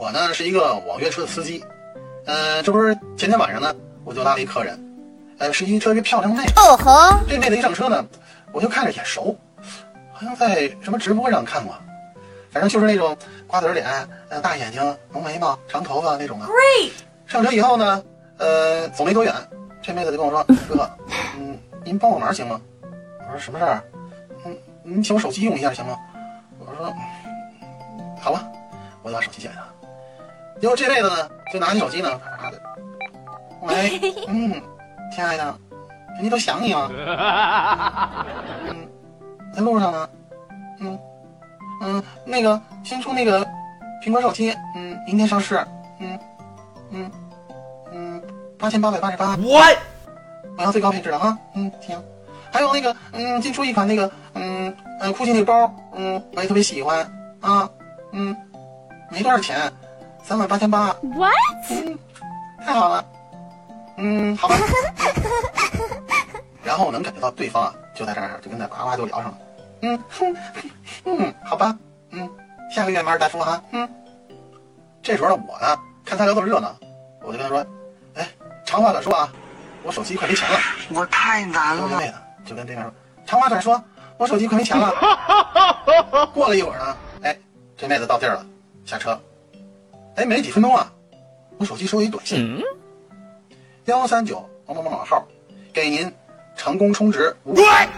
我呢是一个网约车的司机，呃，这不是前天晚上呢，我就拉了一客人，呃，是一特别漂亮的妹子。哦吼，这妹子一上车呢，我就看着眼熟，好像在什么直播上看过，反正就是那种瓜子脸，呃，大眼睛，浓眉毛，长头发那种的。Great，上车以后呢，呃，走没多远，这妹子就跟我说：“哥，嗯，您帮我忙行吗？”我说：“什么事儿？嗯，您请我手机用一下行吗？”我说：“嗯好吧。”我就把手机借给她。结果这辈子呢，就拿你手机呢，啪啪的，喂，嗯，亲爱的，人家都想你了。嗯，在路上呢。嗯嗯，那个新出那个苹果手机，嗯，明天上市。嗯嗯嗯，八千八百八十八。What？我要最高配置的啊。嗯，行。还有那个，嗯，新出一款那个，嗯，呃，酷奇那个包，嗯，我也特别喜欢啊。嗯，没多少钱，三万八千八。What？嗯，太好了。嗯，好吧。然后我能感觉到对方啊，就在这儿，就跟那夸夸就聊上了。嗯哼，嗯，好吧。嗯，下个月马尔代夫哈。嗯，这时候呢，我呢看他聊这么热闹，我就跟他说，哎，长话短说啊，我手机快没钱了。我太难了。我这妹子就跟对面说，长话短说，我手机快没钱了。过了一会儿呢，哎，这妹子到地儿了，下车。哎，没几分钟啊，我手机收一短信，幺三九某某某某号，给您成功充值五百。